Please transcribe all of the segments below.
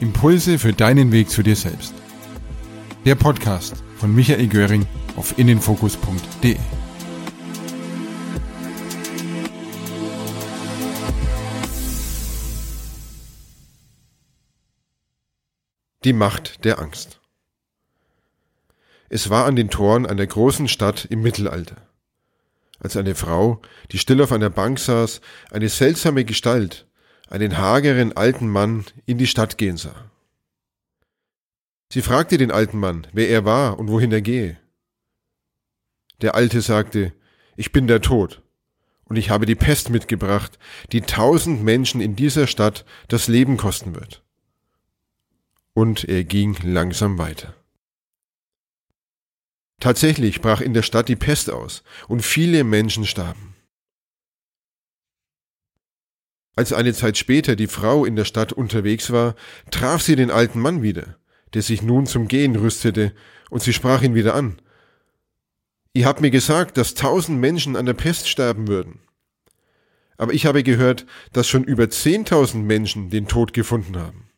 Impulse für deinen Weg zu dir selbst. Der Podcast von Michael Göring auf innenfokus.de. Die Macht der Angst. Es war an den Toren einer großen Stadt im Mittelalter. Als eine Frau, die still auf einer Bank saß, eine seltsame Gestalt, einen hageren alten Mann in die Stadt gehen sah. Sie fragte den alten Mann, wer er war und wohin er gehe. Der Alte sagte, ich bin der Tod, und ich habe die Pest mitgebracht, die tausend Menschen in dieser Stadt das Leben kosten wird. Und er ging langsam weiter. Tatsächlich brach in der Stadt die Pest aus, und viele Menschen starben. Als eine Zeit später die Frau in der Stadt unterwegs war, traf sie den alten Mann wieder, der sich nun zum Gehen rüstete, und sie sprach ihn wieder an. Ihr habt mir gesagt, dass tausend Menschen an der Pest sterben würden. Aber ich habe gehört, dass schon über zehntausend Menschen den Tod gefunden haben.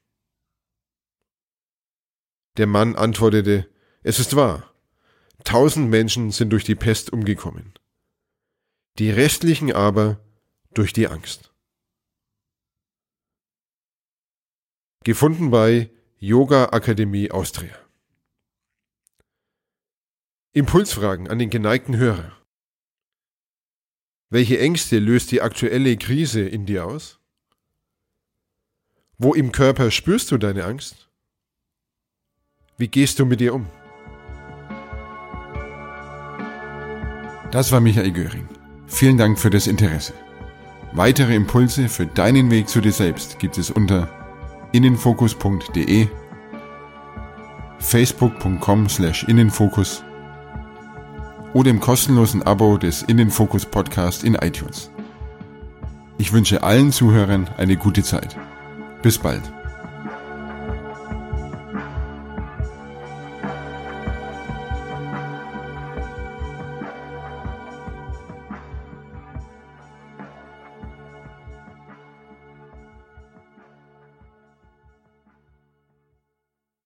Der Mann antwortete, es ist wahr. Tausend Menschen sind durch die Pest umgekommen. Die restlichen aber durch die Angst. Gefunden bei Yoga Akademie Austria. Impulsfragen an den geneigten Hörer. Welche Ängste löst die aktuelle Krise in dir aus? Wo im Körper spürst du deine Angst? Wie gehst du mit ihr um? Das war Michael Göring. Vielen Dank für das Interesse. Weitere Impulse für deinen Weg zu dir selbst gibt es unter innenfokus.de, facebook.com slash innenfokus oder im kostenlosen Abo des Innenfokus Podcast in iTunes. Ich wünsche allen Zuhörern eine gute Zeit. Bis bald.